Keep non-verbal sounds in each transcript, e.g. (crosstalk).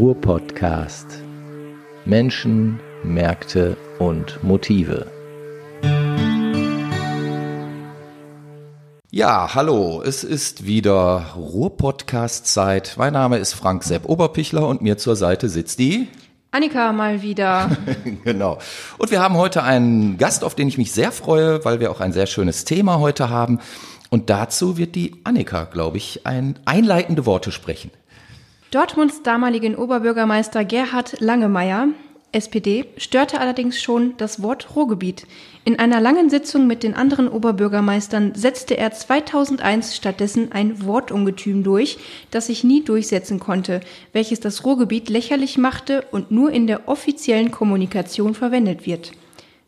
Ruhr-Podcast. Menschen, Märkte und Motive. Ja, hallo, es ist wieder Ruhr-Podcast-Zeit. Mein Name ist Frank Sepp Oberpichler und mir zur Seite sitzt die Annika mal wieder. (laughs) genau. Und wir haben heute einen Gast, auf den ich mich sehr freue, weil wir auch ein sehr schönes Thema heute haben. Und dazu wird die Annika, glaube ich, ein einleitende Worte sprechen. Dortmunds damaligen Oberbürgermeister Gerhard Langemeyer, SPD, störte allerdings schon das Wort Ruhrgebiet. In einer langen Sitzung mit den anderen Oberbürgermeistern setzte er 2001 stattdessen ein Wortungetüm durch, das sich nie durchsetzen konnte, welches das Ruhrgebiet lächerlich machte und nur in der offiziellen Kommunikation verwendet wird.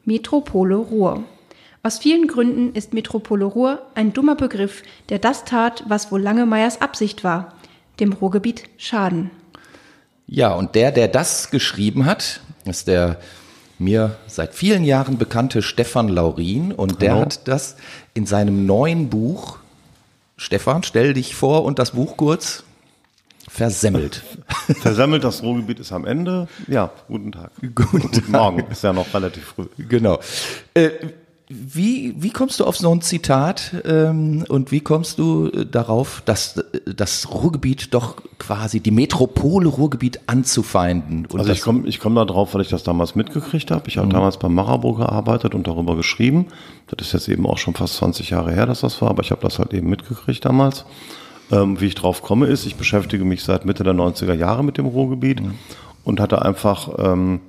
Metropole Ruhr. Aus vielen Gründen ist Metropole Ruhr ein dummer Begriff, der das tat, was wohl Langemeyers Absicht war, dem Ruhrgebiet schaden. Ja, und der, der das geschrieben hat, ist der mir seit vielen Jahren bekannte Stefan Laurin und der Hallo. hat das in seinem neuen Buch, Stefan, stell dich vor und das Buch kurz, versemmelt. (laughs) Versemmelt, das Ruhrgebiet ist am Ende. Ja, guten Tag. Guten, guten Morgen, ist ja noch relativ früh. Genau. Äh, wie, wie kommst du auf so ein Zitat ähm, und wie kommst du äh, darauf, dass äh, das Ruhrgebiet doch quasi die Metropole Ruhrgebiet anzufeinden? Und also ich komme ich komm da drauf, weil ich das damals mitgekriegt habe. Ich habe mhm. damals beim Marabo gearbeitet und darüber geschrieben. Das ist jetzt eben auch schon fast 20 Jahre her, dass das war, aber ich habe das halt eben mitgekriegt damals. Ähm, wie ich drauf komme ist, ich beschäftige mich seit Mitte der 90er Jahre mit dem Ruhrgebiet mhm. und hatte einfach... Ähm,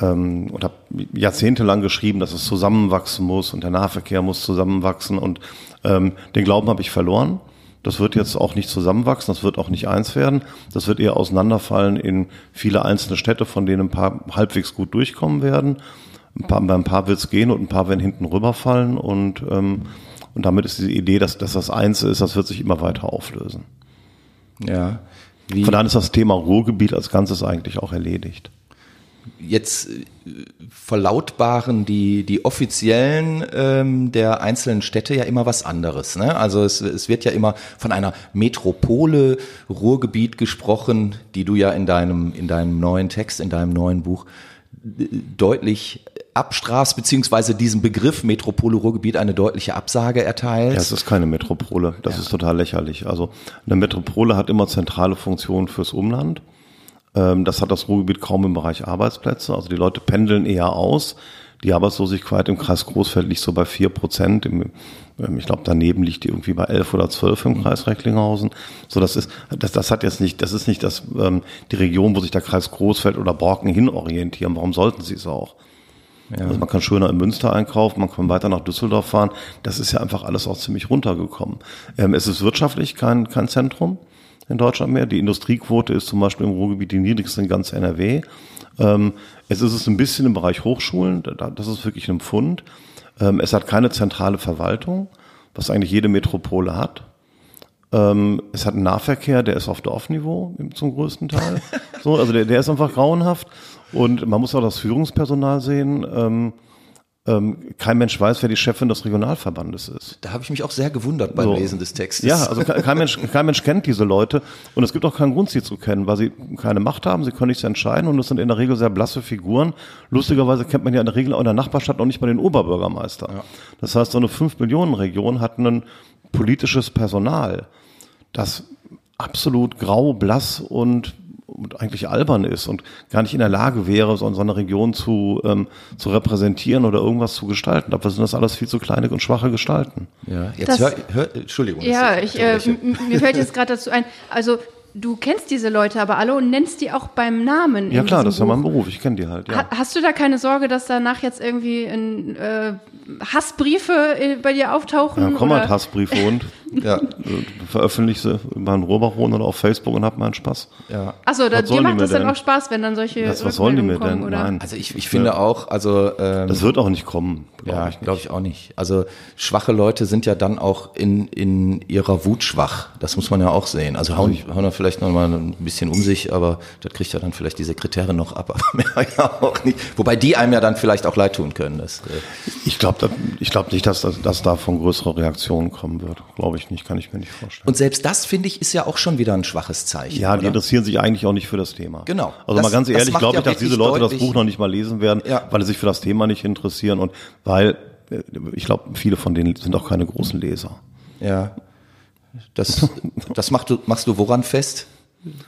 ähm, und habe jahrzehntelang geschrieben, dass es zusammenwachsen muss und der Nahverkehr muss zusammenwachsen und ähm, den Glauben habe ich verloren. Das wird jetzt auch nicht zusammenwachsen, das wird auch nicht eins werden. Das wird eher auseinanderfallen in viele einzelne Städte, von denen ein paar halbwegs gut durchkommen werden. Ein paar, bei ein paar wird es gehen und ein paar werden hinten rüberfallen und, ähm, und damit ist diese Idee, dass, dass das eins ist, das wird sich immer weiter auflösen. Ja. Wie? Von daher ist das Thema Ruhrgebiet als Ganzes eigentlich auch erledigt jetzt äh, verlautbaren die, die offiziellen ähm, der einzelnen Städte ja immer was anderes. Ne? Also es, es wird ja immer von einer Metropole Ruhrgebiet gesprochen, die du ja in deinem, in deinem neuen Text, in deinem neuen Buch äh, deutlich abstrafst, beziehungsweise diesem Begriff Metropole Ruhrgebiet eine deutliche Absage erteilt. Ja, es ist keine Metropole. Das ja. ist total lächerlich. Also eine Metropole hat immer zentrale Funktionen fürs Umland. Ähm, das hat das Ruhrgebiet kaum im Bereich Arbeitsplätze. Also die Leute pendeln eher aus. Die Arbeitslosigkeit im Kreis Großfeld liegt so bei vier Prozent. Ähm, ich glaube, daneben liegt die irgendwie bei elf oder zwölf im Kreis Recklinghausen. So, das ist, das, das hat jetzt nicht, das ist nicht das, ähm, die Region, wo sich der Kreis Großfeld oder Borken hin orientieren. Warum sollten sie es auch? Ja. Also man kann schöner in Münster einkaufen, man kann weiter nach Düsseldorf fahren. Das ist ja einfach alles auch ziemlich runtergekommen. Ähm, es ist wirtschaftlich kein, kein Zentrum in Deutschland mehr. Die Industriequote ist zum Beispiel im Ruhrgebiet die niedrigste in ganz NRW. Ähm, es ist es ein bisschen im Bereich Hochschulen, das ist wirklich ein Pfund. Ähm, es hat keine zentrale Verwaltung, was eigentlich jede Metropole hat. Ähm, es hat einen Nahverkehr, der ist auf Dorfniveau zum größten Teil. (laughs) so, also der, der ist einfach grauenhaft. Und man muss auch das Führungspersonal sehen. Ähm, kein Mensch weiß, wer die Chefin des Regionalverbandes ist. Da habe ich mich auch sehr gewundert beim so. Lesen des Textes. Ja, also kein Mensch, kein Mensch kennt diese Leute und es gibt auch keinen Grund, sie zu kennen, weil sie keine Macht haben, sie können nichts entscheiden und es sind in der Regel sehr blasse Figuren. Lustigerweise kennt man ja in der Regel auch in der Nachbarstadt noch nicht mal den Oberbürgermeister. Ja. Das heißt, so eine 5-Millionen-Region hat ein politisches Personal, das absolut grau, blass und eigentlich albern ist und gar nicht in der Lage wäre, so, so eine Region zu, ähm, zu repräsentieren oder irgendwas zu gestalten. Dafür sind das alles viel zu kleine und schwache Gestalten. Ja, jetzt das, hör, hör, Entschuldigung. Ja, ich, äh, mir fällt jetzt gerade dazu ein, also du kennst diese Leute aber alle und nennst die auch beim Namen. Ja klar, das ist ja mein Beruf, ich kenne die halt. Ja. hast du da keine Sorge, dass danach jetzt irgendwie ein, äh, Hassbriefe äh, bei dir auftauchen? Ja, komm halt Hassbriefe und (laughs) ja, veröffentliche sie über einen Rohrbachon oder auf Facebook und hab meinen Spaß. Ja. Achso, da, dir macht das dann auch Spaß, wenn dann solche das, Was sollen die mir denn? Oder? Nein. Also ich, ich finde ja. auch, also ähm, Das wird auch nicht kommen. Glaub ja, glaube ich auch nicht. Also schwache Leute sind ja dann auch in, in ihrer Wut schwach. Das muss man ja auch sehen. Also hauen, hauen da vielleicht noch mal ein bisschen um sich, aber das kriegt ja dann vielleicht die Sekretärin noch ab, (laughs) aber mehr ja auch nicht. Wobei die einem ja dann vielleicht auch leid tun können. Das, äh ich glaube ich glaub nicht, dass, dass, dass davon größere Reaktionen kommen wird. Glaube ich ich nicht, kann ich mir nicht vorstellen. Und selbst das, finde ich, ist ja auch schon wieder ein schwaches Zeichen. Ja, die oder? interessieren sich eigentlich auch nicht für das Thema. Genau. Also Das- mal ganz das ehrlich, glaube ja ich, dass diese Leute das deutlich- Buch noch nicht mal lesen werden, Ja. weil sie sich für das Thema nicht interessieren und weil, äh, ich glaube, viele von denen sind auch keine großen Leser. Ja. Das, das machst du, machst du woran fest?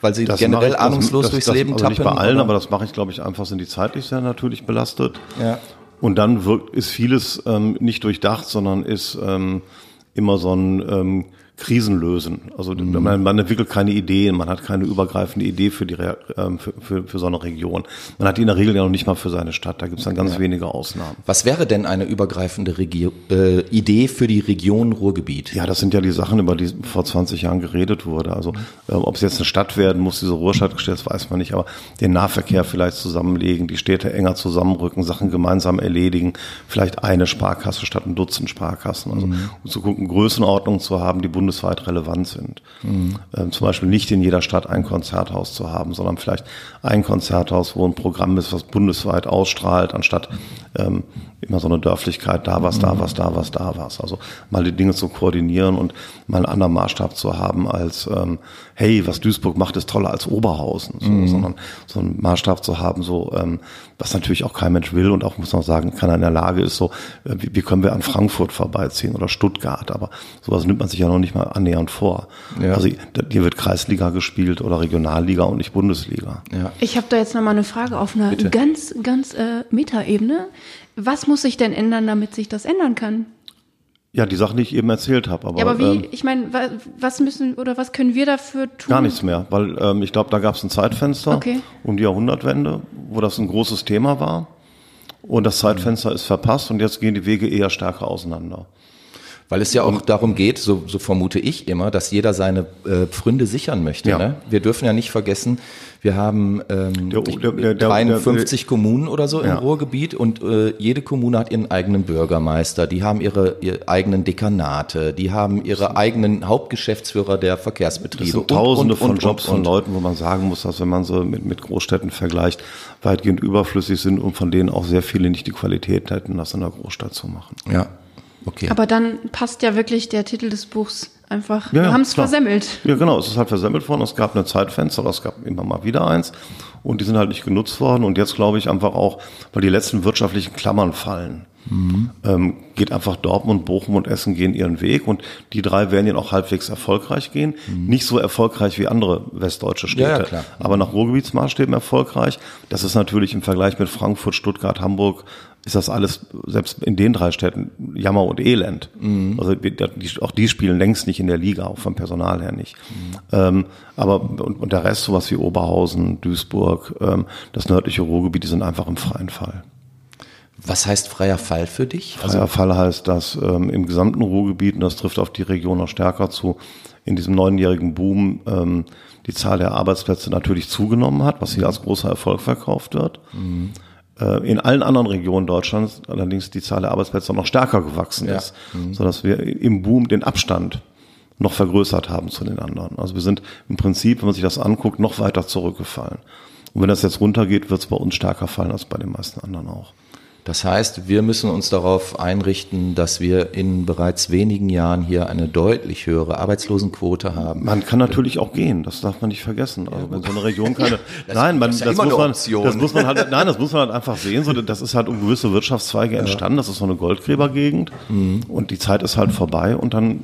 Weil sie Das generell ich- ahnungslos das, durchs das, Leben also tappen? nicht bei allen, oder? aber das mache ich, glaube ich, einfach, sind die zeitlich sehr natürlich belastet. Ja. Und dann wirkt, ist vieles ähm, nicht durchdacht, sondern ist ähm, immer so ein ähm, Krisenlösen. Also Mhm. man, man entwickelt keine Ideen, man hat keine übergreifende Idee für, die, Re- ähm, für, für, für so eine Region. Man hat die in der Regel ja noch nicht mal für seine Stadt, da gibt es dann ganz wenige Ausnahmen. Was wäre denn eine übergreifende Regio äh, Idee für die Region Ruhrgebiet? Ja, das sind ja die Sachen, über die vor 20 Jahren geredet wurde. Also äh, ob es jetzt eine Stadt werden muss, diese Ruhrstadtgeschichte, das weiß man nicht, aber den Nahverkehr vielleicht zusammenlegen, die Städte enger zusammenrücken, Sachen gemeinsam erledigen, vielleicht eine Sparkasse statt ein Dutzend Sparkassen. Also um zu gucken, Größenordnungen zu haben, die bundesweit relevant sind. Ähm, zum Beispiel nicht in jeder Stadt ein Konzerthaus zu haben, sondern vielleicht ein Konzerthaus, wo ein Programm ist, was bundesweit ausstrahlt, anstatt ähm, immer so eine Dörflichkeit, da was, da was, da was, da was. Also mal die Dinge zu koordinieren und mal einen anderen Maßstab zu haben als, ähm, hey, was Duisburg macht, ist toller als Oberhausen, so, sondern so einen Maßstab zu haben, so, ähm, was natürlich auch kein Mensch will und auch, muss man sagen, keiner in der Lage ist, so, äh, wie, wie können wir an Frankfurt vorbeiziehen oder Stuttgart, aber sowas nimmt man sich ja noch nicht mal annähernd vor. Ja. Also hier wird Kreisliga gespielt oder Regionalliga und nicht Bundesliga. Ja. Ich habe da jetzt nochmal eine Frage auf einer Bitte. ganz, ganz äh, Metaebene. Was muss sich denn ändern, damit sich das ändern kann? Ja, die Sachen, die ich eben erzählt habe. Aber, Ja, aber wie, ähm, ich meine, wa- was müssen oder was können wir dafür tun? Gar nichts mehr, weil ähm, ich glaube, da gab es ein Zeitfenster Okay. um die Jahrhundertwende, wo das ein großes Thema war. Und das Zeitfenster ist verpasst und jetzt gehen die Wege eher stärker auseinander. Weil es ja auch darum geht, so, so vermute ich immer, dass jeder seine äh, Pfründe sichern möchte. Ja. Ne? Wir dürfen ja nicht vergessen, wir haben ähm, Der- der- der- der- 53 Kommunen oder so im Ja. Ruhrgebiet und äh, jede Kommune hat ihren eigenen Bürgermeister, die haben ihre, ihre eigenen Dekanate, die haben ihre eigenen Hauptgeschäftsführer der Verkehrsbetriebe. Es sind und- tausende und- von und- Jobs und- von und. Leuten, wo man sagen muss, dass wenn man so mit, mit Großstädten vergleicht, weitgehend überflüssig sind und von denen auch sehr viele nicht die Qualität hätten, das in der Großstadt zu machen. Ja, okay. Aber dann passt ja wirklich der Titel des Buchs einfach. Ja, wir haben es versemmelt. Ja, genau, es ist halt versemmelt worden. Es gab eine Zeitfenster, aber es gab immer mal wieder eins. Und die sind halt nicht genutzt worden. Und jetzt glaube ich einfach auch, weil die letzten wirtschaftlichen Klammern fallen, ähm, geht einfach Dortmund, Bochum und Essen gehen ihren Weg. Und die drei werden ja auch halbwegs erfolgreich gehen. Nicht so erfolgreich wie andere westdeutsche Städte. Ja, ja, klar. Aber nach Ruhrgebietsmaßstäben erfolgreich. Das ist natürlich im Vergleich mit Frankfurt, Stuttgart, Hamburg, ist das alles, selbst in den drei Städten, Jammer und Elend. Also wir- die, auch die spielen längst nicht in der Liga, auch vom Personal her nicht. Ähm, aber und, und der Rest, sowas wie Oberhausen, Duisburg, ähm, das nördliche Ruhrgebiet, die sind einfach im freien Fall. Was heißt freier Fall für dich? Freier Fall heißt, dass ähm, im gesamten Ruhrgebiet, und das trifft auf die Region noch stärker zu, in diesem neunjährigen Boom ähm, die Zahl der Arbeitsplätze natürlich zugenommen hat, was hier als großer Erfolg verkauft wird. Äh, in allen anderen Regionen Deutschlands allerdings die Zahl der Arbeitsplätze noch stärker gewachsen Ja. ist, sodass wir im Boom den Abstand noch vergrößert haben zu den anderen. Also wir sind im Prinzip, wenn man sich das anguckt, noch weiter zurückgefallen. Und wenn das jetzt runtergeht, wird es bei uns stärker fallen als bei den meisten anderen auch. Das heißt, wir müssen uns darauf einrichten, dass wir in bereits wenigen Jahren hier eine deutlich höhere Arbeitslosenquote haben. Man kann natürlich auch gehen, das darf man nicht vergessen. Also wenn so eine (laughs) Region keine, nein, man, das das, ja immer muss man, das muss man halt, nein, das muss man halt (laughs) einfach sehen. So, das ist halt um gewisse Wirtschaftszweige entstanden. Das ist so eine Goldgräbergegend Mhm. und die Zeit ist halt vorbei und dann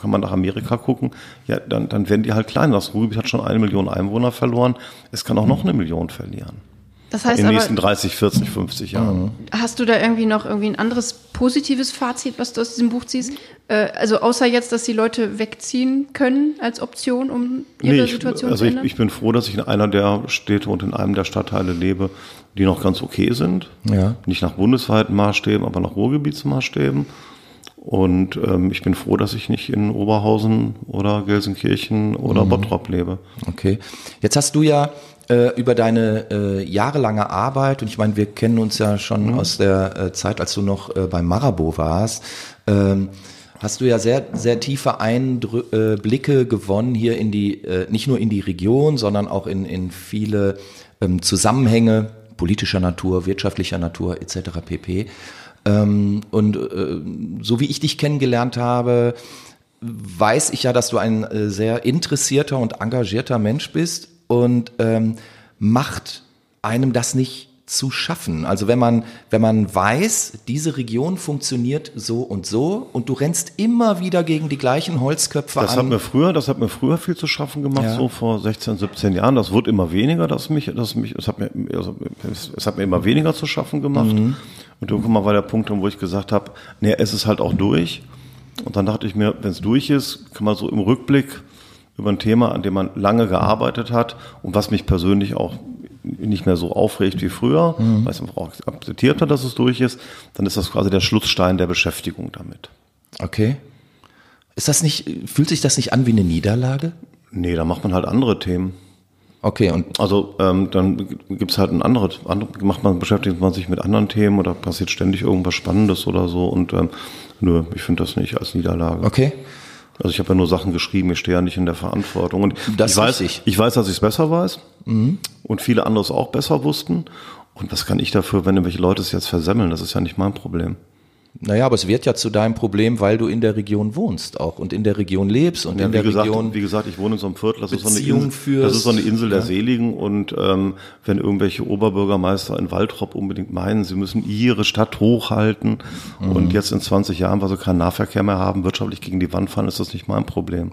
kann man nach Amerika gucken. Ja, dann, dann werden die halt kleiner. Das Ruhrgebiet hat schon eine Million Einwohner verloren. Es kann auch noch eine Million verlieren Das heißt in den nächsten 30, 40, 50 Jahren. hast du da irgendwie noch irgendwie ein anderes positives Fazit, was du aus diesem Buch ziehst? Äh, also außer jetzt, dass die Leute wegziehen können als Option, um ihre Nee, ich, Situation also zu ich, ändern? ich bin froh, dass ich in einer der Städte und in einem der Stadtteile lebe, die noch ganz okay sind. Ja. Nicht nach bundesweiten Maßstäben, aber nach Ruhrgebietsmaßstäben. Und ähm, ich bin froh, dass ich nicht in Oberhausen oder Gelsenkirchen oder Bottrop lebe. Okay. Jetzt hast du ja äh, über deine äh, jahrelange Arbeit, und ich meine, wir kennen uns ja schon aus der äh, Zeit, als du noch äh, beim Marabo warst, ähm, hast du ja sehr, sehr tiefe Eindrü äh, Blicke gewonnen hier in die, äh, nicht nur in die Region, sondern auch in, in viele ähm, Zusammenhänge politischer Natur, wirtschaftlicher Natur etc. pp. Ähm, und so wie ich dich kennengelernt habe, weiß ich ja, dass du ein sehr interessierter und engagierter Mensch bist und ähm, macht einem das nicht zu schaffen. Also wenn man, wenn man weiß, diese Region funktioniert so und so und du rennst immer wieder gegen die gleichen Holzköpfe Das an. hat mir früher, das hat mir früher viel zu schaffen gemacht, Ja. so vor 16, 17 Jahren. Das wird immer weniger, dass mich, dass mich, es hat mir, also, es, es hat mir immer weniger zu schaffen gemacht. Mhm. Und irgendwann mal war der Punkt, wo ich gesagt habe, nee, es ist halt auch durch. Und dann dachte ich mir, wenn es durch ist, kann man so im Rückblick über ein Thema, an dem man lange gearbeitet hat und was mich persönlich auch nicht mehr so aufregt wie früher, Mhm. weil einfach auch akzeptiert hat, dass es durch ist, dann ist das quasi der Schlussstein der Beschäftigung damit. Okay. Ist das nicht, fühlt sich das nicht an wie eine Niederlage? Nee, da macht man halt andere Themen. Okay, und Also ähm, dann gibt's halt ein anderes, andere, macht man, beschäftigt man sich mit anderen Themen oder passiert ständig irgendwas Spannendes oder so und ähm, nö, ich finde das nicht als Niederlage. okay. Also ich habe ja nur Sachen geschrieben, ich stehe ja nicht in der Verantwortung. Und Das ich weiß, richtig. ich weiß, dass ich es besser weiß und viele andere es auch besser wussten. Und was kann ich dafür, wenn irgendwelche Leute es jetzt versemmeln? Das ist ja nicht mein Problem. Naja, aber es wird ja zu deinem Problem, weil du in der Region wohnst auch und in der Region lebst und Ja, in wie, der gesagt, Region. wie gesagt, ich wohne in so einem Viertel, das ist so eine Insel, führst. das ist so eine Insel der Seligen und ähm, wenn irgendwelche Oberbürgermeister in Waltrop unbedingt meinen, sie müssen ihre Stadt hochhalten Mhm. und jetzt in 20 Jahren, weil sie keinen Nahverkehr mehr haben, wirtschaftlich gegen die Wand fahren, ist das nicht mein Problem.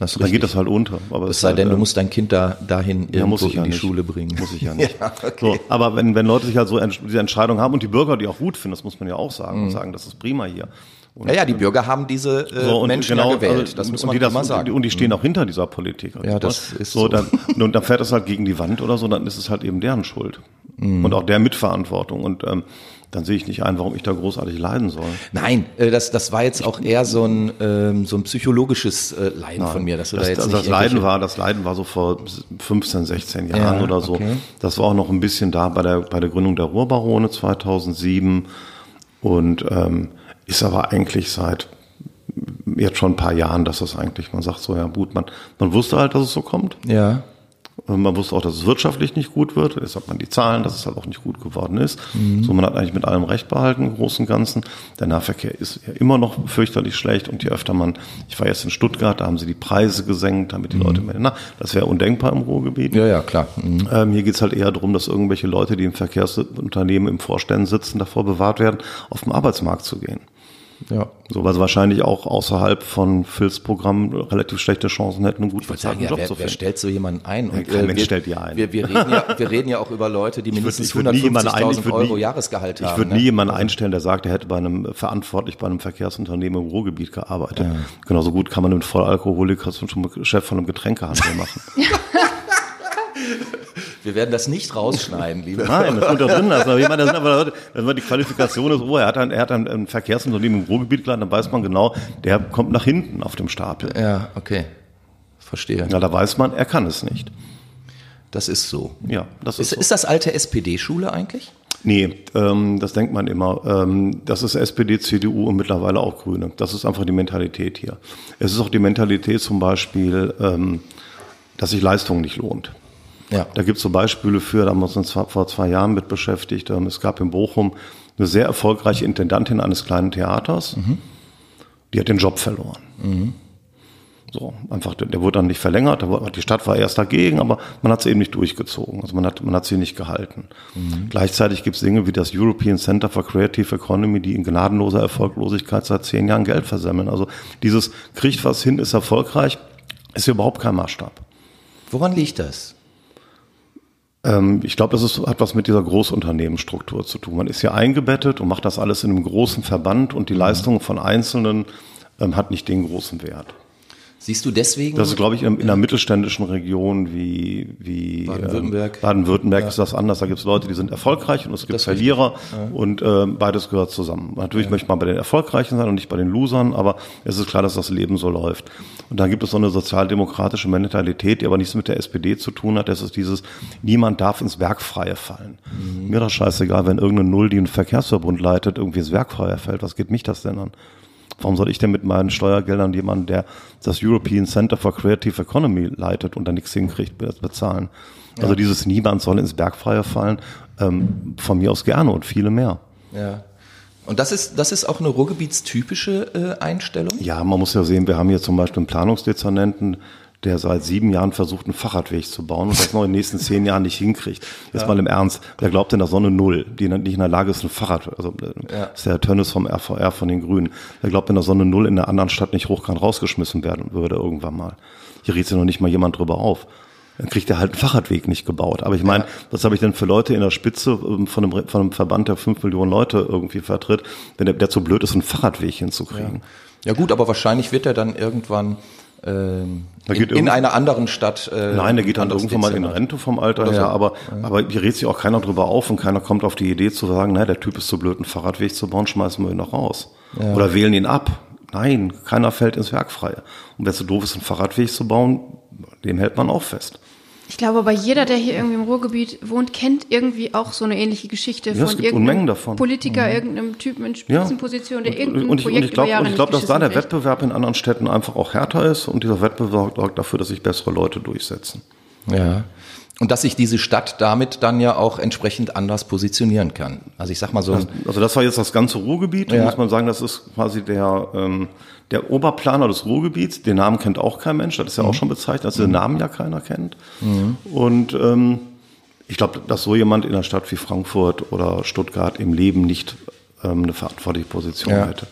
Das Dann geht das halt unter. Aber es sei halt, denn, du ähm, musst dein Kind da dahin ja, muss irgendwo ich ja in die nicht. Schule bringen. Muss ich ja (laughs) nicht. Ja, okay. so, aber wenn, wenn Leute sich halt so diese Entscheidung haben und die Bürger die auch gut finden, das muss man ja auch sagen Mhm. und sagen, das ist prima hier. Und, Naja, die Bürger haben diese äh, so, und Menschen genau, gewählt. also, das muss man die das, immer sagen. Und die stehen auch hinter dieser Politik. Ja, das ist so. so. Dann, und dann fährt das halt gegen die Wand oder so, dann ist es halt eben deren Schuld. Mhm. Und auch der Mitverantwortung. Und ähm, dann sehe ich nicht ein, warum ich da großartig leiden soll. Nein, äh, das, das war jetzt auch eher so ein, ähm, so ein psychologisches äh, Leiden von mir, dass du das, da jetzt nicht das Leiden war, das Leiden war so vor 15, 16 Jahren Ja, oder so. okay. Das war auch noch ein bisschen da bei der, bei der Gründung der Ruhrbarone 2007 und ähm, ist aber eigentlich seit jetzt schon ein paar Jahren, dass das eigentlich, man sagt so, ja gut, man, man wusste halt, dass es so kommt. Ja, Man wusste auch, dass es wirtschaftlich nicht gut wird. Jetzt hat man die Zahlen, dass es halt auch nicht gut geworden ist. Mhm. So, man hat eigentlich mit allem Recht behalten, im Großen und Ganzen. Der Nahverkehr ist ja immer noch fürchterlich schlecht. Und je öfter man, ich war jetzt in Stuttgart, da haben sie die Preise gesenkt, damit die Leute mehr, na, das wäre undenkbar im Ruhrgebiet. Mhm. ja, ja, klar. Mhm. Ähm, hier geht's halt eher darum, dass irgendwelche Leute, die im Verkehrsunternehmen im Vorständen sitzen, davor bewahrt werden, auf den Arbeitsmarkt zu gehen. Ja. So, weil sie wahrscheinlich auch außerhalb von Phils Programm relativ schlechte Chancen hätten, einen gut Ich wollte sagen, bezahlten ja, Job wer, zu wer finden. stellt so jemanden ein? Und, kein äh, Mensch wir, stellt die ein. Wir, wir, reden ja, wir reden ja auch über Leute, die mindestens ich würd nie jemanden ein- ich 150.000 würd Euro nie- Jahresgehalt haben. Ich würde ne? nie jemanden einstellen, der sagt, er hätte bei einem verantwortlich bei einem Verkehrsunternehmen im Ruhrgebiet gearbeitet. Genauso gut kann man einen Vollalkoholiker zum Chef von einem Getränkehandel machen. (laughs) (laughs) Wir werden das nicht rausschneiden, liebe. Nein, das wird da drin lassen. Aber ich meine, das sind aber wenn man die Qualifikation ist, oh, er hat ein, er hat ein, ein Verkehrsunternehmen im Ruhrgebiet geladen, dann weiß man genau, der kommt nach hinten auf dem Stapel. Ja, okay. Verstehe. Ja, da weiß man, er kann es nicht. Das ist so. Ja, das ist, Ist, so. ist das alte SPD-Schule eigentlich? Nee, ähm, das denkt man immer. Ähm, das ist SPD, CDU und mittlerweile auch Grüne. Das ist einfach die Mentalität hier. Es ist auch die Mentalität zum Beispiel, ähm, dass sich Leistung nicht lohnt. Ja. Da gibt es so Beispiele für, da haben wir uns vor zwei Jahren mit beschäftigt. Ähm, es gab in Bochum eine sehr erfolgreiche Intendantin eines kleinen Theaters. Die hat den Job verloren. So, einfach, der, wurde dann nicht verlängert, die Stadt war erst dagegen, aber man hat es eben nicht durchgezogen. Also man hat, man hat sie nicht gehalten. Gleichzeitig gibt es Dinge wie das European Center for Creative Economy, die in gnadenloser Erfolglosigkeit seit zehn Jahren Geld versemmeln. Also dieses kriegt was hin, ist erfolgreich, ist überhaupt kein Maßstab. Woran liegt das? Ähm, ich glaube, das ist, hat was mit dieser Großunternehmensstruktur zu tun. Man ist hier eingebettet und macht das alles in einem großen Verband und die Leistung von Einzelnen ähm, hat nicht den großen Wert. Siehst du deswegen? Das ist, glaube ich, in, in einer mittelständischen Region wie, wie Baden-Württemberg. Ähm, Baden-Württemberg ist das anders. Da gibt es Leute, die sind erfolgreich und es gibt Das Verlierer und ähm, beides gehört zusammen. Natürlich möchte man bei den Erfolgreichen sein und nicht bei den Losern, aber es ist klar, dass das Leben so läuft. Und dann gibt es so eine sozialdemokratische Mentalität, die aber nichts mit der SPD zu tun hat. Das ist dieses, niemand darf ins Werkfreie fallen. Mir das scheißegal, wenn irgendeine Null, die einen Verkehrsverbund leitet, irgendwie ins Werkfreie fällt. Was geht mich das denn an? Warum soll ich denn mit meinen Steuergeldern jemanden, der das European Center for Creative Economy leitet und da nichts hinkriegt, be- bezahlen? Also dieses Niemand soll ins Bergfreie fallen, ähm, von mir aus gerne und viele mehr. Ja. Und das ist, das ist auch eine ruhrgebietstypische äh, Einstellung? Ja, man muss ja sehen, wir haben hier zum Beispiel einen Planungsdezernenten, der seit sieben Jahren versucht, einen Fahrradweg zu bauen und das noch in den nächsten zehn Jahren nicht hinkriegt. Jetzt ja. mal im Ernst, wer glaubt denn, dass Sonne Null, die nicht in der Lage ist, ein Fahrrad, also äh, ja. ist der Herr Tönnes vom RVR von den Grünen, wer glaubt denn, dass Sonne Null in der anderen Stadt nicht hochkant rausgeschmissen werden würde irgendwann mal. Hier riecht sich noch nicht mal jemand drüber auf dann kriegt er halt einen Fahrradweg nicht gebaut. Aber ich meine, was habe ich denn für Leute in der Spitze ähm, von einem, von einem Verband, der fünf Millionen Leute irgendwie vertritt, wenn der, der zu blöd ist, einen Fahrradweg hinzukriegen? Ja. ja gut, aber wahrscheinlich wird er dann irgendwann ähm, in, in einer anderen Stadt. Äh, Nein, der geht dann irgendwann mal in Rente vom Alter her, aber, ja. aber hier redet sich auch keiner drüber auf und keiner kommt auf die Idee zu sagen, naja, der Typ ist zu blöd, einen Fahrradweg zu bauen, schmeißen wir ihn noch raus. Ja. Oder wählen ihn ab. Nein, keiner fällt ins Werkfreie. Und wer zu doof ist, einen Fahrradweg zu bauen, dem hält man auch fest. Ich glaube aber jeder, der hier irgendwie im Ruhrgebiet wohnt, kennt irgendwie auch so eine ähnliche Geschichte ja, von irgendeinem davon. Politiker, mhm. irgendeinem Typen in Spitzenposition, der irgendein und, und Projekt und ich glaube, ich glaube, dass da der Wettbewerb in anderen Städten einfach auch härter ist und dieser Wettbewerb sorgt dafür, dass sich bessere Leute durchsetzen. Ja. Und dass sich diese Stadt damit dann ja auch entsprechend anders positionieren kann. Also ich sag mal so. Also das war jetzt das ganze Ruhrgebiet, ja. muss man sagen, das ist quasi der ähm, der Oberplaner des Ruhrgebiets, den Namen kennt auch kein Mensch, das ist ja auch mhm. schon bezeichnet, dass den Namen ja keiner kennt. Mhm. Und ähm, ich glaube, dass so jemand in einer Stadt wie Frankfurt oder Stuttgart im Leben nicht ähm, eine verantwortliche Position ja. hätte.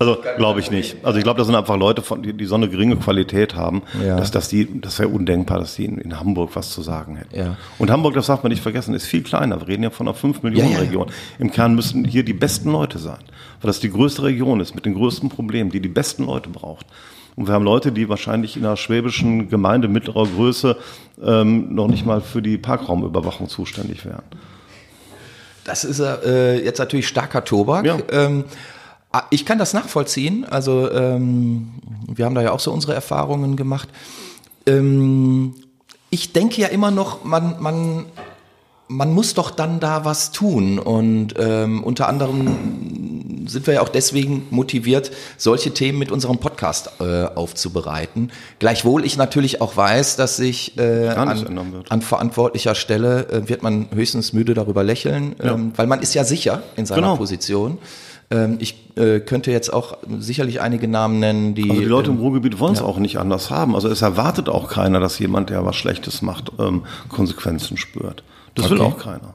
Also glaube ich nicht. Also ich glaube, das sind einfach Leute, von, die, die so eine geringe Qualität haben, ja. dass, dass die, das wäre undenkbar, dass die in, in, Hamburg was zu sagen hätten. Ja. Und Hamburg, das darf man nicht vergessen, ist viel kleiner. Wir reden ja von einer 5 Millionen Region. Im Kern müssen hier die besten Leute sein, weil das die größte Region ist mit den größten Problemen, die die besten Leute braucht. Und wir haben Leute, die wahrscheinlich in einer schwäbischen Gemeinde mittlerer Größe ähm, noch nicht mal für die Parkraumüberwachung zuständig wären. Das ist äh, jetzt natürlich starker Tobak. Ja. Ähm, ich kann das nachvollziehen. Also ähm, wir haben da ja auch so unsere Erfahrungen gemacht. Ähm, ich denke ja immer noch, man, man, man muss doch dann da was tun. Und ähm, unter anderem sind wir ja auch deswegen motiviert, solche Themen mit unserem Podcast äh, aufzubereiten. Gleichwohl ich natürlich auch weiß, dass sich äh, an, an, verantwortlicher Stelle äh, wird man höchstens müde darüber lächeln, ja. ähm, weil man ist ja sicher in seiner genau. Position. Ähm, ich äh, könnte jetzt auch sicherlich einige Namen nennen, die. Also die Leute im ähm, Ruhrgebiet wollen es ja. auch nicht anders haben. Also es erwartet auch keiner, dass jemand, der was Schlechtes macht, ähm, Konsequenzen spürt. Das okay. will auch keiner.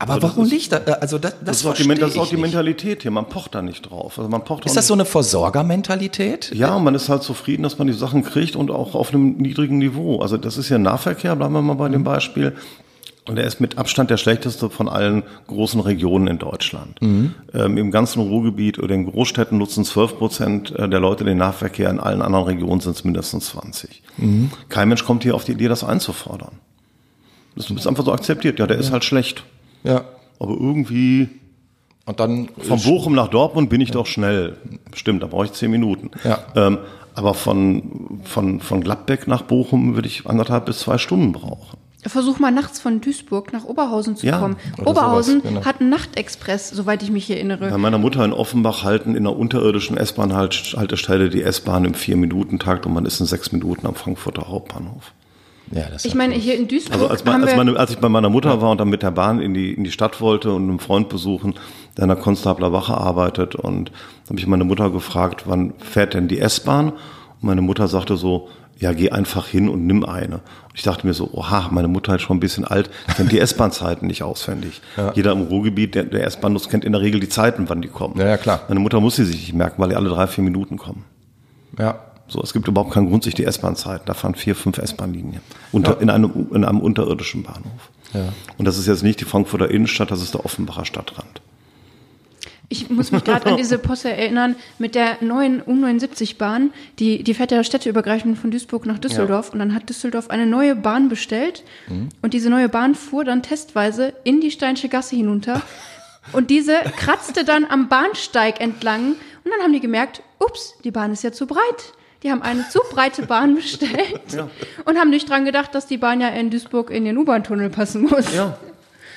Aber also warum nicht? Äh, also das, das, das, ist auch die, das ist auch die Mentalität hier. Man pocht da nicht drauf. Also man pocht ist das so eine Versorgermentalität? Ja, man ist halt zufrieden, dass man die Sachen kriegt und auch auf einem niedrigen Niveau. Also das ist ja Nahverkehr, bleiben wir mal bei dem Beispiel. Und er ist mit Abstand der schlechteste von allen großen Regionen in Deutschland. Mhm. Ähm, Im ganzen Ruhrgebiet oder in Großstädten nutzen 12 Prozent äh, der Leute den Nahverkehr, in allen anderen Regionen sind es mindestens 20. Mhm. Kein Mensch kommt hier auf die Idee, das einzufordern. Das ist einfach so akzeptiert. Ja, der ja. ist halt schlecht. Ja. Aber irgendwie und dann von Bochum nach Dortmund bin ich ja. doch schnell. Stimmt, da brauche ich zehn Minuten. Ja. Ähm, aber von, von, von Gladbeck nach Bochum würde ich anderthalb bis zwei Stunden brauchen. Versuch mal nachts von Duisburg nach Oberhausen zu ja, kommen. Oberhausen sowas, genau. hat einen Nachtexpress, soweit ich mich erinnere. Bei meiner Mutter in Offenbach halten in einer unterirdischen S-Bahn-Haltestelle die S-Bahn im Vier-Minuten-Takt und man ist in sechs Minuten am Frankfurter Hauptbahnhof. Ja, das ich meine, hier in Duisburg. Also als, man, als, meine, als, ich bei meiner Mutter war und dann mit der Bahn in die, in die Stadt wollte und einen Freund besuchen, der in der Konstabler Wache arbeitet und habe ich meine Mutter gefragt, wann fährt denn die S-Bahn? Und meine Mutter sagte so, ja, geh einfach hin und nimm eine. Und ich dachte mir so, oha, meine Mutter ist schon ein bisschen alt, kennt die (laughs) S-Bahn-Zeiten nicht auswendig. Ja. Jeder im Ruhrgebiet, der, der S-Bahn nutzt, kennt in der Regel die Zeiten, wann die kommen. Ja, ja, klar. Meine Mutter muss sie sich nicht merken, weil die alle drei, vier Minuten kommen. Ja. So, es gibt überhaupt keinen Grund, sich die S-Bahn-Zeiten. Da fahren vier, fünf S-Bahn-Linien. Unter, ja. in, einem, in einem unterirdischen Bahnhof. Ja. Und das ist jetzt nicht die Frankfurter Innenstadt, das ist der Offenbacher Stadtrand. Ich muss mich gerade an diese Posse erinnern mit der neuen U79-Bahn. Die, die fährt ja städteübergreifend von Duisburg nach Düsseldorf. Ja. Und dann hat Düsseldorf eine neue Bahn bestellt. Mhm. Und diese neue Bahn fuhr dann testweise in die Steinsche Gasse hinunter. (laughs) Und diese kratzte dann am Bahnsteig entlang. Und dann haben die gemerkt, ups, die Bahn ist ja zu breit. Die haben eine zu breite Bahn bestellt ja. und haben nicht dran gedacht, dass die Bahn ja in Duisburg in den U-Bahn-Tunnel passen muss. Ja,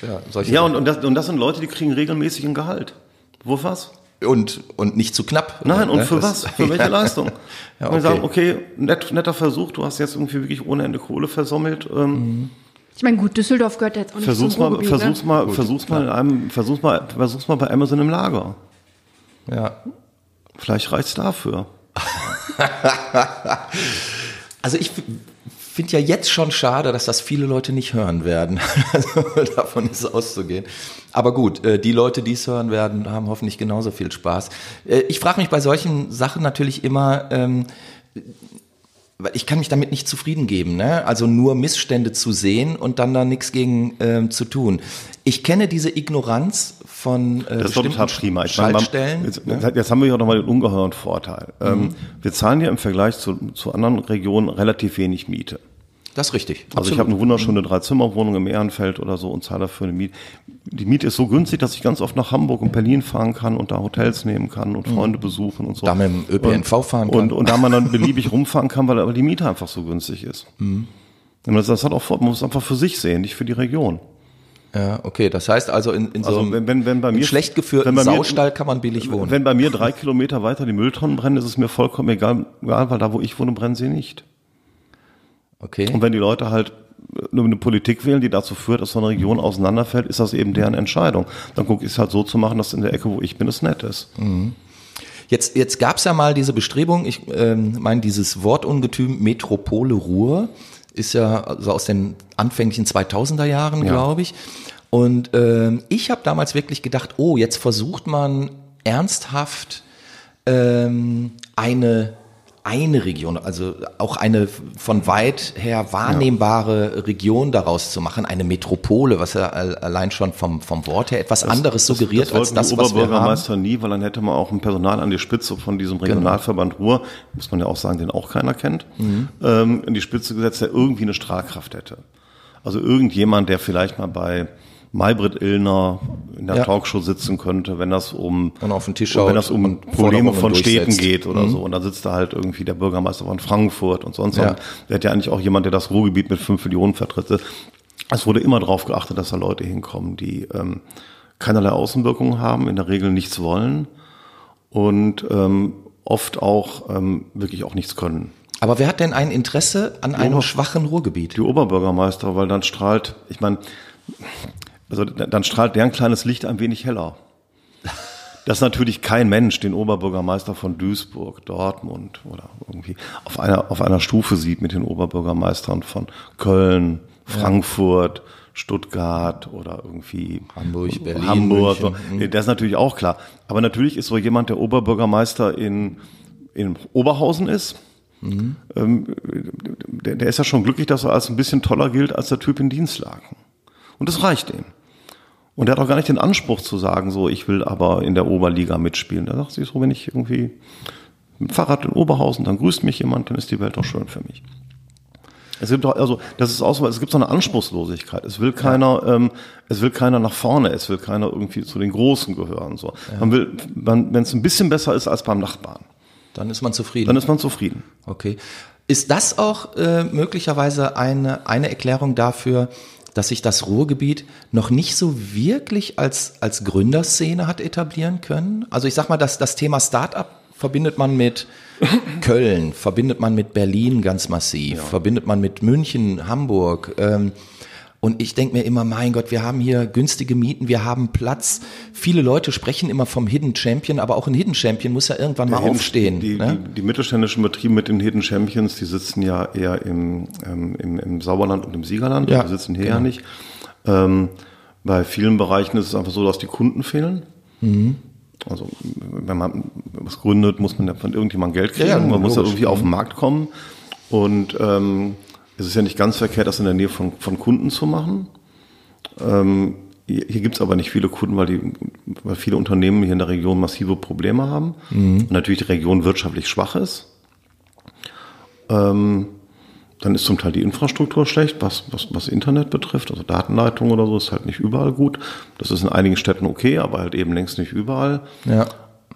ja, ja und, und, das, und das sind Leute, die kriegen regelmäßig ein Gehalt. Wo was? Und, und nicht zu knapp. Nein, und ne? für das, was? (laughs) Für welche ja. Leistung? ja, okay. Und wir sagen, okay, net, netter Versuch, du hast jetzt irgendwie wirklich ohne Ende Kohle versommelt. Ähm, mhm. Ich meine, gut, Düsseldorf gehört jetzt auch nicht Versuch's zum mal, Ruhrgebiet, versuch's ne? mal, versuch's mal in einem, versuch's mal, versuch's mal bei Amazon im Lager. Ja. Vielleicht reicht's dafür. (laughs) Also ich finde ja jetzt schon schade, dass das viele Leute nicht hören werden. (laughs) Also davon ist auszugehen. Aber gut, äh, die Leute, die es hören werden, haben hoffentlich genauso viel Spaß. Äh, Ich frage mich bei solchen Sachen natürlich immer, ähm, ich kann mich damit nicht zufrieden geben, ne? Also nur Missstände zu sehen und dann da nichts gegen ähm, zu tun. Ich kenne diese Ignoranz von äh, Das ist bestimmten total prima. Ich meine, man- Schaltstellen. jetzt, ne? jetzt haben wir ja nochmal den ungeheuren Vorteil. Ähm, wir zahlen ja im Vergleich zu, zu anderen Regionen relativ wenig Miete. Das ist richtig. Also ich habe eine wunderschöne Dreizimmerwohnung im Ehrenfeld oder so und zahle dafür eine Miete. Die Miete ist so günstig, dass ich ganz oft nach Hamburg und Berlin fahren kann und da Hotels nehmen kann und Freunde besuchen und so. Da mit dem ÖPNV und, fahren kann. Und, und da man dann beliebig rumfahren kann, weil aber die Miete einfach so günstig ist. Und das, das hat auch man muss es einfach für sich sehen, nicht für die Region. Ja, okay. Das heißt also in, in so Also einem wenn, wenn, wenn bei mir schlecht geführten mir- Saustall kann man billig wohnen. Wenn bei mir drei Kilometer weiter die Mülltonnen brennen, ist es mir vollkommen egal, egal weil da, wo ich wohne, brennen sie nicht. okay. Und wenn die Leute halt nur eine Politik wählen, die dazu führt, dass so eine Region auseinanderfällt, ist das eben deren Entscheidung. Dann gucke ich es halt so zu machen, dass in der Ecke, wo ich bin, es nett ist. Jetzt, jetzt gab es ja mal diese Bestrebung, ich ähm, meine, dieses Wortungetüm Metropole Ruhr ist ja also aus den anfänglichen 2000er Jahren, Ja. glaube ich. Und ähm, ich habe damals wirklich gedacht, oh, jetzt versucht man ernsthaft ähm, eine eine Region, also auch eine von weit her wahrnehmbare Region daraus zu machen, eine Metropole, was ja al- allein schon vom, vom Wort her etwas anderes suggeriert das als wollten das, die was wir. Oberbürgermeister nie, weil dann hätte man auch ein Personal an die Spitze von diesem Genau. Regionalverband Ruhr, muss man ja auch sagen, den auch keiner kennt, Mhm. ähm, in die Spitze gesetzt, der irgendwie eine Strahlkraft hätte. Also irgendjemand, der vielleicht mal bei Maybrit Illner in der Ja. Talkshow sitzen könnte, wenn das um Und auf den Tisch wenn schaut das um Probleme von Städten. Mhm. geht oder so. Und dann sitzt da halt irgendwie der Bürgermeister von Frankfurt und sonst Ja. was. Der hat ja eigentlich auch jemand, der das Ruhrgebiet mit fünf Millionen vertritt. Es wurde immer darauf geachtet, dass da Leute hinkommen, die ähm, keinerlei Außenwirkungen haben, in der Regel nichts wollen und ähm, oft auch ähm, wirklich auch nichts können. Aber wer hat denn ein Interesse an einem Ober- schwachen Ruhrgebiet? Die Oberbürgermeister, weil dann strahlt, ich meine, also dann strahlt deren kleines Licht ein wenig heller. Dass natürlich kein Mensch den Oberbürgermeister von Duisburg, Dortmund oder irgendwie auf einer, auf einer Stufe sieht mit den Oberbürgermeistern von Köln, Frankfurt, Stuttgart oder irgendwie Hamburg, Berlin, Hamburg. München. Nee, Das ist natürlich auch klar. Aber natürlich ist so jemand, der Oberbürgermeister in, in Oberhausen ist, ähm, der, der ist ja schon glücklich, dass er als ein bisschen toller gilt als der Typ in Dienstlagen. Und das reicht ihm. Und er hat auch gar nicht den Anspruch zu sagen, so, ich will aber in der Oberliga mitspielen. Er sagt sich so, wenn ich irgendwie mit dem Fahrrad in Oberhausen, dann grüßt mich jemand, dann ist die Welt doch schön für mich. Es gibt doch, also, das ist auch so, es gibt so eine Anspruchslosigkeit. Es will keiner, ähm, es will keiner nach vorne, es will keiner irgendwie zu den Großen gehören, so. Man will, wenn es ein bisschen besser ist als beim Nachbarn, Dann ist man zufrieden. dann ist man zufrieden. okay. Ist das auch äh, möglicherweise eine, eine Erklärung dafür, dass sich das Ruhrgebiet noch nicht so wirklich als, als Gründerszene hat etablieren können? Also ich sag mal, das, das Thema Startup verbindet man mit (coughs) Köln, verbindet man mit Berlin ganz massiv, verbindet man mit München, Hamburg. Ähm, und ich denke mir immer, mein Gott, wir haben hier günstige Mieten, wir haben Platz. Viele Leute sprechen immer vom Hidden Champion, aber auch ein Hidden Champion muss ja irgendwann mal Hidden- aufstehen. Die, ne? die, die mittelständischen Betriebe mit den Hidden Champions, die sitzen ja eher im, ähm, im, im Sauerland und im Siegerland. Ja, die sitzen hier genau. ja nicht. Ähm, bei vielen Bereichen ist es einfach so, dass die Kunden fehlen. Mhm. Also wenn man was gründet, muss man ja von irgendjemandem Geld kriegen. Ja, ja, man muss ja irgendwie auf den Markt kommen. Und ähm, es ist ja nicht ganz verkehrt, das in der Nähe von, von Kunden zu machen. Ähm, hier gibt es aber nicht viele Kunden, weil, die, weil viele Unternehmen hier in der Region massive Probleme haben. Und natürlich die Region wirtschaftlich schwach ist. Ähm, dann ist zum Teil die Infrastruktur schlecht, was, was, was Internet betrifft. Also Datenleitung oder so ist halt nicht überall gut. Das ist in einigen Städten okay, aber halt eben längst nicht überall. Ja.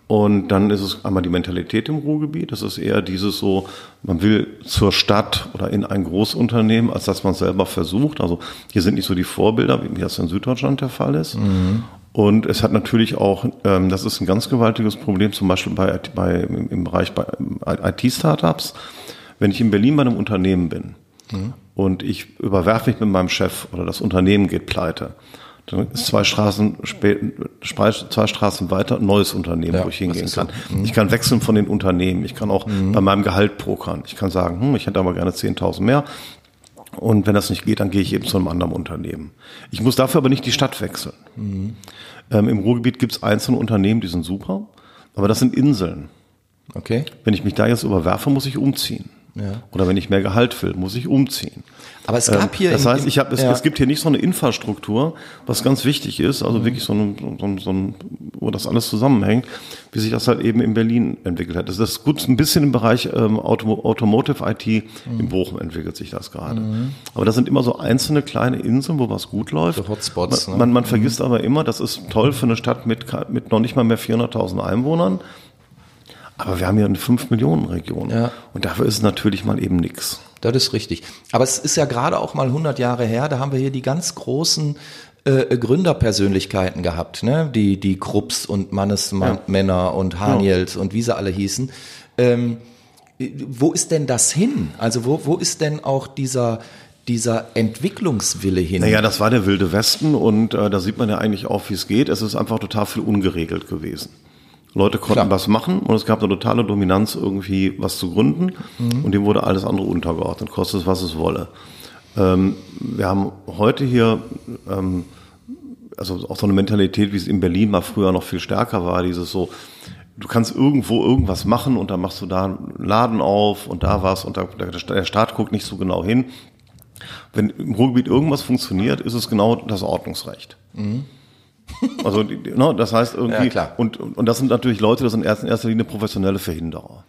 Und dann ist es einmal die Mentalität im Ruhrgebiet. Das ist eher dieses so, man will zur Stadt oder in ein Großunternehmen, als dass man es selber versucht. Also hier sind nicht so die Vorbilder, wie das in Süddeutschland der Fall ist. Und es hat natürlich auch, ähm, das ist ein ganz gewaltiges Problem, zum Beispiel bei, bei im Bereich bei IT-Startups. Wenn ich in Berlin bei einem Unternehmen bin und ich überwerfe mich mit meinem Chef oder das Unternehmen geht pleite, dann ist zwei Straßen zwei Straßen weiter ein neues Unternehmen, Ja, wo ich hingehen ist so. kann. Ich kann wechseln von den Unternehmen. Ich kann auch bei meinem Gehalt pokern. Ich kann sagen, hm, ich hätte aber gerne 10.000 mehr. Und wenn das nicht geht, dann gehe ich eben zu einem anderen Unternehmen. Ich muss dafür aber nicht die Stadt wechseln. Ähm, Im Ruhrgebiet gibt es einzelne Unternehmen, die sind super, aber das sind Inseln. Okay. Wenn ich mich da jetzt überwerfe, muss ich umziehen. Ja. Oder wenn ich mehr Gehalt will, muss ich umziehen. Aber es gab hier. Ähm, Das heißt, ich hab, es, ja. es gibt hier nicht so eine Infrastruktur, was ganz wichtig ist, also wirklich so ein, so, ein, so ein, wo das alles zusammenhängt, wie sich das halt eben in Berlin entwickelt hat. Das ist gut ein bisschen im Bereich ähm, Auto, Automotive IT in Bochum entwickelt sich das gerade. Aber das sind immer so einzelne kleine Inseln, wo was gut läuft. So Hotspots, Man, ne? man, man vergisst aber immer, das ist toll für eine Stadt mit, mit noch nicht mal mehr 400.000 Einwohnern. Aber wir haben hier eine 5-Millionen-Region. Ja. Und dafür ist es natürlich mal eben nix. Das ist richtig. Aber es ist ja gerade auch mal 100 Jahre her, da haben wir hier die ganz großen äh, Gründerpersönlichkeiten gehabt, ne? Die, die Krupps und Mannesmänner und Haniels und wie sie alle hießen. Ähm, wo ist denn das hin? Also wo, wo ist denn auch dieser, dieser Entwicklungswille hin? Naja, das war der wilde Westen und äh, da sieht man ja eigentlich auch, wie es geht. Es ist einfach total viel ungeregelt gewesen. Leute konnten Klar. was machen und es gab eine totale Dominanz, irgendwie was zu gründen und dem wurde alles andere untergeordnet, kostet es, was es wolle. Ähm, wir haben heute hier ähm, also auch so eine Mentalität, wie es in Berlin mal früher noch viel stärker war, dieses so, du kannst irgendwo irgendwas machen und dann machst du da einen Laden auf und da was und da, der Staat guckt nicht so genau hin. Wenn im Ruhrgebiet irgendwas funktioniert, ist es genau das Ordnungsrecht. Also, die- ne, das heißt irgendwie, Ja, klar. Und, und das sind natürlich Leute, das sind in erster Linie professionelle Verhinderer.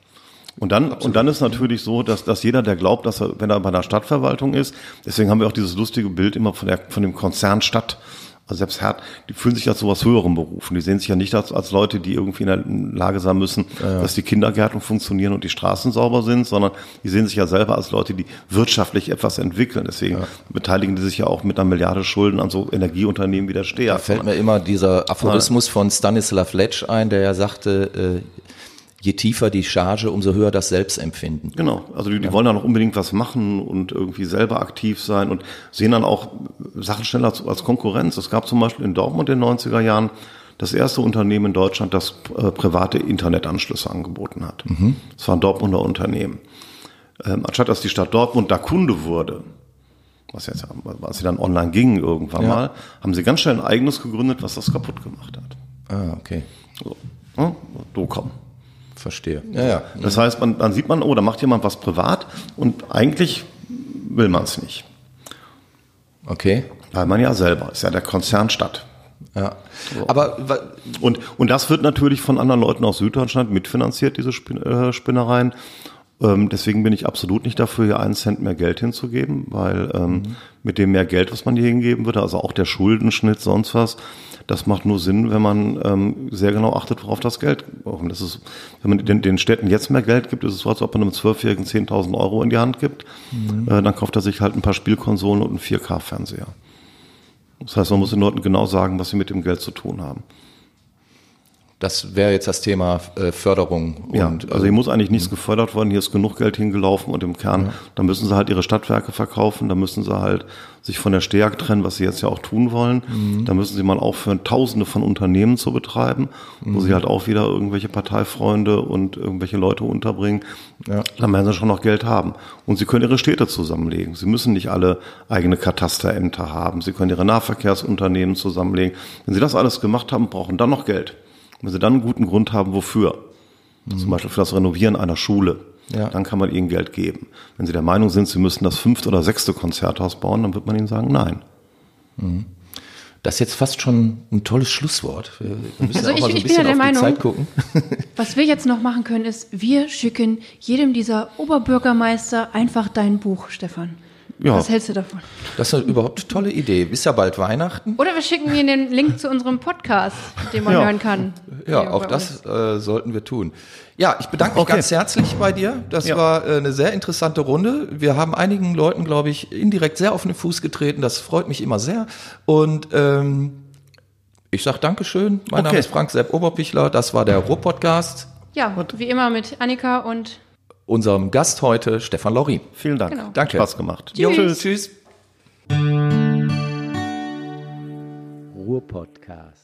Und dann, und dann ist natürlich so, dass, dass jeder, der glaubt, dass er, wenn er bei einer Stadtverwaltung ist, deswegen haben wir auch dieses lustige Bild immer von, der, von dem Konzern Stadt. Also selbst Herd, die fühlen sich ja zu was Höherem berufen. Die sehen sich ja nicht als, als Leute, die irgendwie in der Lage sein müssen, dass die Kindergärten funktionieren und die Straßen sauber sind, sondern die sehen sich ja selber als Leute, die wirtschaftlich etwas entwickeln. Deswegen beteiligen die sich ja auch mit einer Milliarde Schulden an so Energieunternehmen wie der Steher. Da fällt mir immer dieser Aphorismus von Stanislav Letsch ein, der ja sagte, äh, je tiefer die Charge, umso höher das Selbstempfinden. Genau, also die, die wollen dann auch unbedingt was machen und irgendwie selber aktiv sein und sehen dann auch Sachen schneller als, als Konkurrenz. Es gab zum Beispiel in Dortmund in den 90er Jahren das erste Unternehmen in Deutschland, das äh, private Internetanschlüsse angeboten hat. Das war ein Dortmunder Unternehmen. Ähm, anstatt dass die Stadt Dortmund da Kunde wurde, was jetzt, was sie dann online ging irgendwann Ja. mal, haben sie ganz schnell ein eigenes gegründet, was das kaputt gemacht hat. Ah, okay. So, ne? Docom. Verstehe. Ja, ja. Das heißt, man, dann sieht man, oh, da macht jemand was privat und eigentlich will man es nicht. Okay. Weil man ja selber ist ja der Konzern Stadt. Ja. Aber wa- Und, und das wird natürlich von anderen Leuten aus Süddeutschland mitfinanziert, diese Spin äh, Spinnereien. Ähm, deswegen bin ich absolut nicht dafür, hier einen Cent mehr Geld hinzugeben, weil ähm, mit dem mehr Geld, was man hier hingeben würde, also auch der Schuldenschnitt, sonst was, das macht nur Sinn, wenn man ähm, sehr genau achtet, worauf das Geld kommt. Das ist, wenn man den, den Städten jetzt mehr Geld gibt, ist es so, als ob man einem Zwölfjährigen 10.000 Euro in die Hand gibt. Äh, dann kauft er sich halt ein paar Spielkonsolen und einen 4K-Fernseher. Das heißt, man muss den Leuten genau sagen, was sie mit dem Geld zu tun haben. Das wäre jetzt das Thema äh, Förderung. Ja, Und, also hier muss eigentlich nichts gefördert worden, hier ist genug Geld hingelaufen und im Kern, da müssen sie halt ihre Stadtwerke verkaufen, da müssen sie halt sich von der STEAG trennen, was sie jetzt ja auch tun wollen. Da müssen sie mal aufhören, tausende von Unternehmen zu betreiben, wo sie halt auch wieder irgendwelche Parteifreunde und irgendwelche Leute unterbringen. Ja. Dann werden sie schon noch Geld haben. Und sie können ihre Städte zusammenlegen. Sie müssen nicht alle eigene Katasterämter haben. Sie können ihre Nahverkehrsunternehmen zusammenlegen. Wenn sie das alles gemacht haben, brauchen dann noch Geld. Wenn sie dann einen guten Grund haben, wofür, zum Beispiel für das Renovieren einer Schule, Ja. dann kann man ihnen Geld geben. Wenn sie der Meinung sind, sie müssen das fünfte oder sechste Konzerthaus bauen, dann wird man ihnen sagen, nein. Das ist jetzt fast schon ein tolles Schlusswort. Wir wir müssen Also auch mal ich- so ein ich bin ja bisschen der auf die Meinung- Zeit gucken. (laughs) Was wir jetzt noch machen können, ist, wir schicken jedem dieser Oberbürgermeister einfach dein Buch, Stefan. Ja. Was hältst du davon? Das ist eine überhaupt tolle Idee. Ist ja bald Weihnachten. Oder wir schicken Ihnen den Link zu unserem Podcast, den man Ja. hören kann. Ja, auch das äh, sollten wir tun. Ja, ich bedanke mich Okay. ganz herzlich bei dir. Das Ja. war äh, eine sehr interessante Runde. Wir haben einigen Leuten, glaube ich, indirekt sehr auf den Fuß getreten. Das freut mich immer sehr. Und ähm, ich sage Dankeschön. Mein Name Okay. ist Frank Sepp Oberpichler. Das war der Ruhr-Podcast. Ja, wie immer mit Annika und unserem Gast heute, Stefan Laurin. Vielen Dank. Genau. Danke. Spaß gemacht. Jo, tschüss. Ruhr-Podcast.